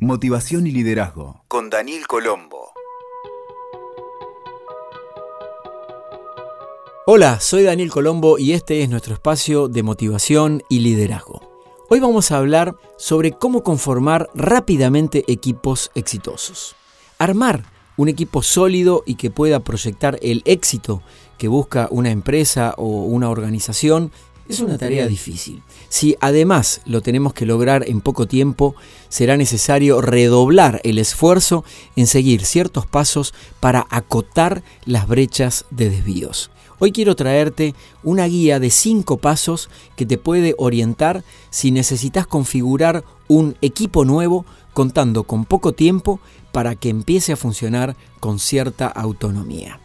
Motivación y liderazgo con Daniel Colombo. Hola, soy Daniel Colombo y este es nuestro espacio de motivación y liderazgo. Hoy vamos a hablar sobre cómo conformar rápidamente equipos exitosos. Armar un equipo sólido y que pueda proyectar el éxito que busca una empresa o una organización es una tarea difícil. Si además lo tenemos que lograr en poco tiempo, será necesario redoblar el esfuerzo en seguir ciertos pasos para acotar las brechas de desvíos. Hoy quiero traerte una guía de 5 pasos que te puede orientar si necesitas configurar un equipo nuevo contando con poco tiempo para que empiece a funcionar con cierta autonomía.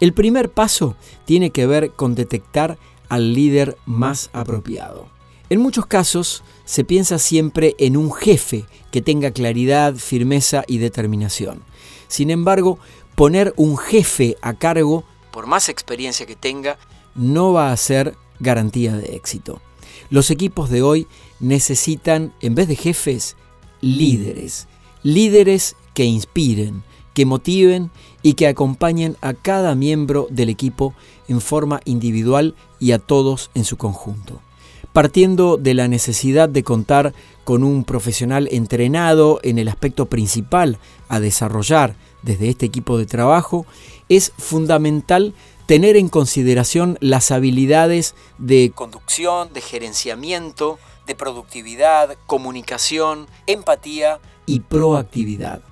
El primer paso tiene que ver con detectar al líder más apropiado. En muchos casos se piensa siempre en un jefe que tenga claridad, firmeza y determinación. Sin embargo, poner un jefe a cargo, por más experiencia que tenga, no va a ser garantía de éxito. Los equipos de hoy necesitan, en vez de jefes, líderes. Líderes que inspiren, que motiven y que acompañen a cada miembro del equipo en forma individual y a todos en su conjunto. Partiendo de la necesidad de contar con un profesional entrenado en el aspecto principal a desarrollar desde este equipo de trabajo, es fundamental tener en consideración las habilidades de conducción, de gerenciamiento, de productividad, comunicación, empatía y proactividad.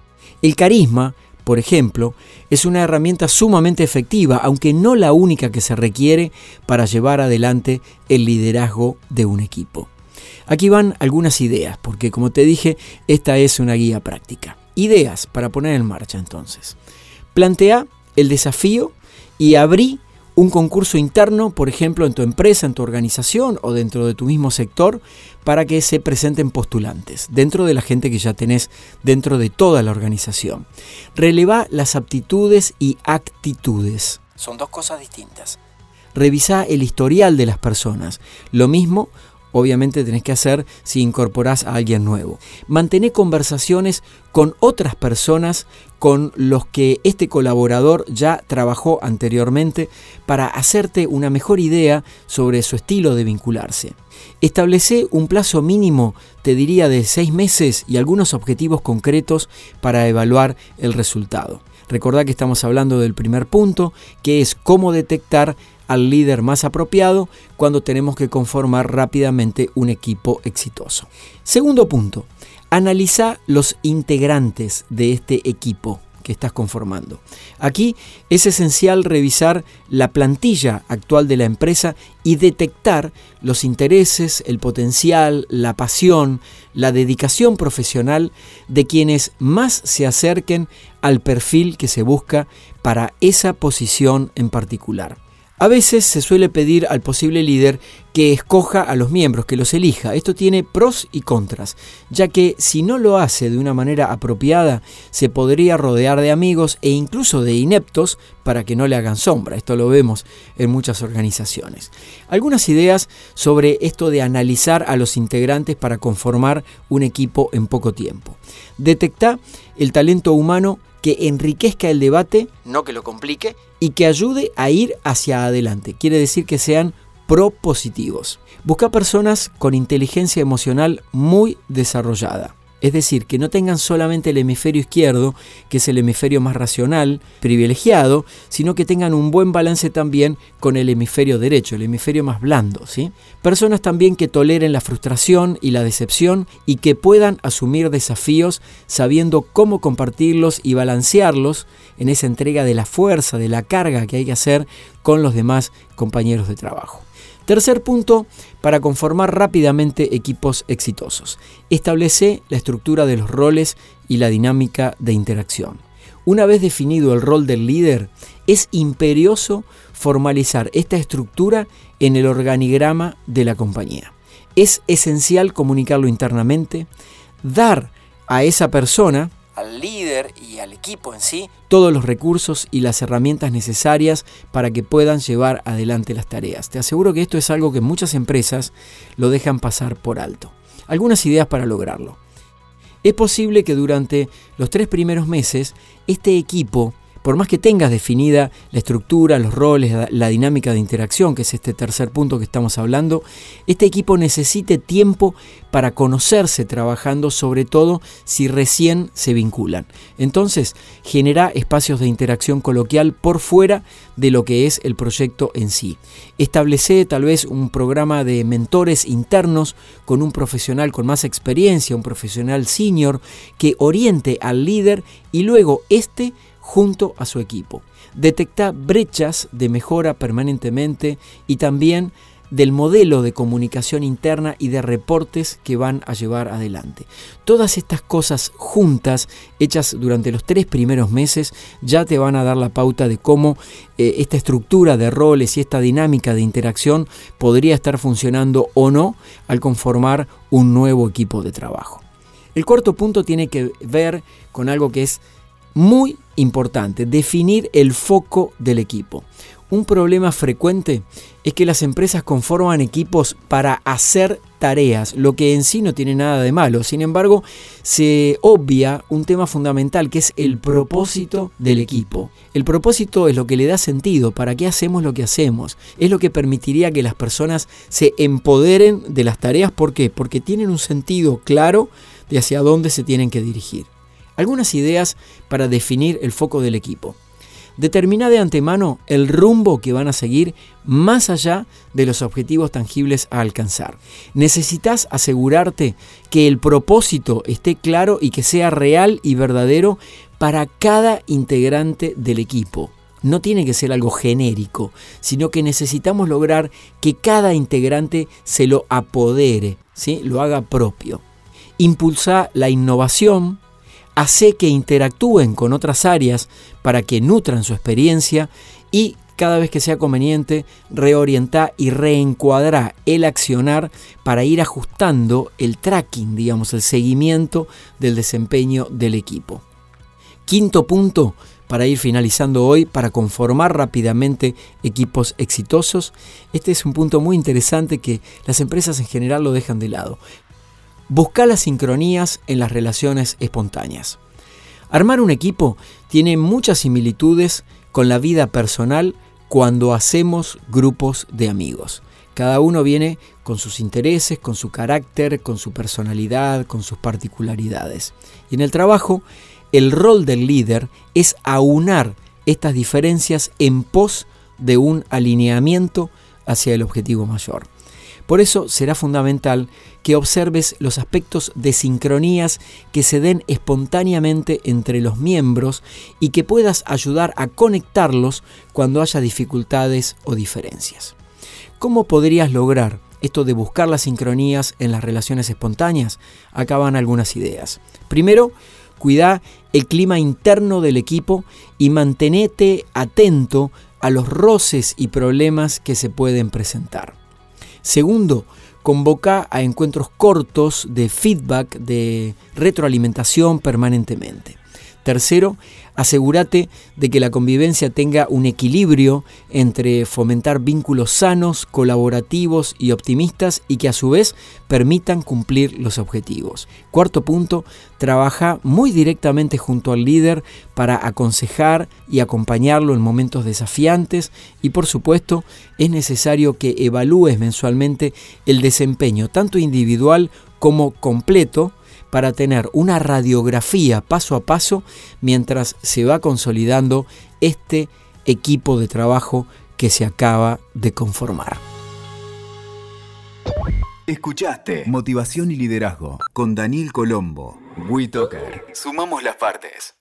El carisma por ejemplo, es una herramienta sumamente efectiva, aunque no la única que se requiere para llevar adelante el liderazgo de un equipo. Aquí van algunas ideas, porque como te dije, esta es una guía práctica. Ideas para poner en marcha entonces. Plantea el desafío y abrí un concurso interno, por ejemplo, en tu empresa, en tu organización o dentro de tu mismo sector, para que se presenten postulantes, dentro de la gente que ya tenés dentro de toda la organización. Releva las aptitudes y actitudes. Son dos cosas distintas. Revisa el historial de las personas. Lo mismo obviamente tenés que hacer si incorporás a alguien nuevo. Mantener conversaciones con otras personas con los que este colaborador ya trabajó anteriormente para hacerte una mejor idea sobre su estilo de vincularse. Establece un plazo mínimo, te diría, de seis meses y algunos objetivos concretos para evaluar el resultado. Recordá que estamos hablando del primer punto, que es cómo detectar al líder más apropiado cuando tenemos que conformar rápidamente un equipo exitoso. Segundo punto, analiza los integrantes de este equipo que estás conformando. Aquí es esencial revisar la plantilla actual de la empresa y detectar los intereses, el potencial, la pasión, la dedicación profesional de quienes más se acerquen al perfil que se busca para esa posición en particular. A veces se suele pedir al posible líder que escoja a los miembros, que los elija. Esto tiene pros y contras, ya que si no lo hace de una manera apropiada, se podría rodear de amigos e incluso de ineptos para que no le hagan sombra. Esto lo vemos en muchas organizaciones. Algunas ideas sobre esto de analizar a los integrantes para conformar un equipo en poco tiempo. Detecta el talento humano que enriquezca el debate, no que lo complique, y que ayude a ir hacia adelante. Quiere decir que sean propositivos. Busca personas con inteligencia emocional muy desarrollada. Es decir, que no tengan solamente el hemisferio izquierdo, que es el hemisferio más racional, privilegiado, sino que tengan un buen balance también con el hemisferio derecho, el hemisferio más blando. ¿sí? Personas también que toleren la frustración y la decepción y que puedan asumir desafíos sabiendo cómo compartirlos y balancearlos en esa entrega de la fuerza, de la carga que hay que hacer con los demás compañeros de trabajo. Tercer punto, para conformar rápidamente equipos exitosos. Establece la estructura de los roles y la dinámica de interacción. Una vez definido el rol del líder, es imperioso formalizar esta estructura en el organigrama de la compañía. Es esencial comunicarlo internamente, dar a esa persona al líder y al equipo en sí todos los recursos y las herramientas necesarias para que puedan llevar adelante las tareas. Te aseguro que esto es algo que muchas empresas lo dejan pasar por alto. Algunas ideas para lograrlo. es posible que durante los tres primeros meses este equipo por más que tengas definida la estructura, los roles, la, dinámica de interacción, que es este tercer punto que estamos hablando, este equipo necesite tiempo para conocerse trabajando, sobre todo si recién se vinculan. Entonces, genera espacios de interacción coloquial por fuera de lo que es el proyecto en sí. Establece tal vez un programa de mentores internos con un profesional con más experiencia, un profesional senior, que oriente al líder y luego este junto a su equipo. Detecta brechas de mejora permanentemente y también del modelo de comunicación interna y de reportes que van a llevar adelante. Todas estas cosas juntas, hechas durante los tres primeros meses, ya te van a dar la pauta de cómo eh, esta estructura de roles y esta dinámica de interacción podría estar funcionando o no al conformar un nuevo equipo de trabajo. El cuarto punto tiene que ver con algo que es muy importante, definir el foco del equipo. Un problema frecuente es que las empresas conforman equipos para hacer tareas, lo que en sí no tiene nada de malo. Sin embargo, se obvia un tema fundamental que es el propósito del equipo. El propósito es lo que le da sentido, para qué hacemos lo que hacemos. Es lo que permitiría que las personas se empoderen de las tareas. ¿Por qué? Porque tienen un sentido claro de hacia dónde se tienen que dirigir. Algunas ideas para definir el foco del equipo. Determina de antemano el rumbo que van a seguir más allá de los objetivos tangibles a alcanzar. Necesitas asegurarte que el propósito esté claro y que sea real y verdadero para cada integrante del equipo. No tiene que ser algo genérico, sino que necesitamos lograr que cada integrante se lo apodere, ¿sí? lo haga propio. Impulsa la innovación, hace que interactúen con otras áreas para que nutran su experiencia y cada vez que sea conveniente reorientar y reencuadrar el accionar para ir ajustando el tracking, digamos, el seguimiento del desempeño del equipo. Quinto punto, para ir finalizando hoy, para conformar rápidamente equipos exitosos. Este es un punto muy interesante que las empresas en general lo dejan de lado. Busca las sincronías en las relaciones espontáneas. Armar un equipo tiene muchas similitudes con la vida personal cuando hacemos grupos de amigos. Cada uno viene con sus intereses, con su carácter, con su personalidad, con sus particularidades. Y en el trabajo, el rol del líder es aunar estas diferencias en pos de un alineamiento hacia el objetivo mayor. Por eso será fundamental que observes los aspectos de sincronías que se den espontáneamente entre los miembros y que puedas ayudar a conectarlos cuando haya dificultades o diferencias. ¿Cómo podrías lograr esto de buscar las sincronías en las relaciones espontáneas? Acá van algunas ideas. Primero, cuida el clima interno del equipo y mantenete atento a los roces y problemas que se pueden presentar. Segundo, convoca a encuentros cortos de feedback, de retroalimentación permanentemente. Tercero, asegúrate de que la convivencia tenga un equilibrio entre fomentar vínculos sanos, colaborativos y optimistas y que a su vez permitan cumplir los objetivos. Cuarto punto, trabaja muy directamente junto al líder para aconsejar y acompañarlo en momentos desafiantes y por supuesto es necesario que evalúes mensualmente el desempeño tanto individual como completo para tener una radiografía paso a paso mientras se va consolidando este equipo de trabajo que se acaba de conformar. Escuchaste Motivación y Liderazgo con Daniel Colombo. WeToker. Sumamos las partes.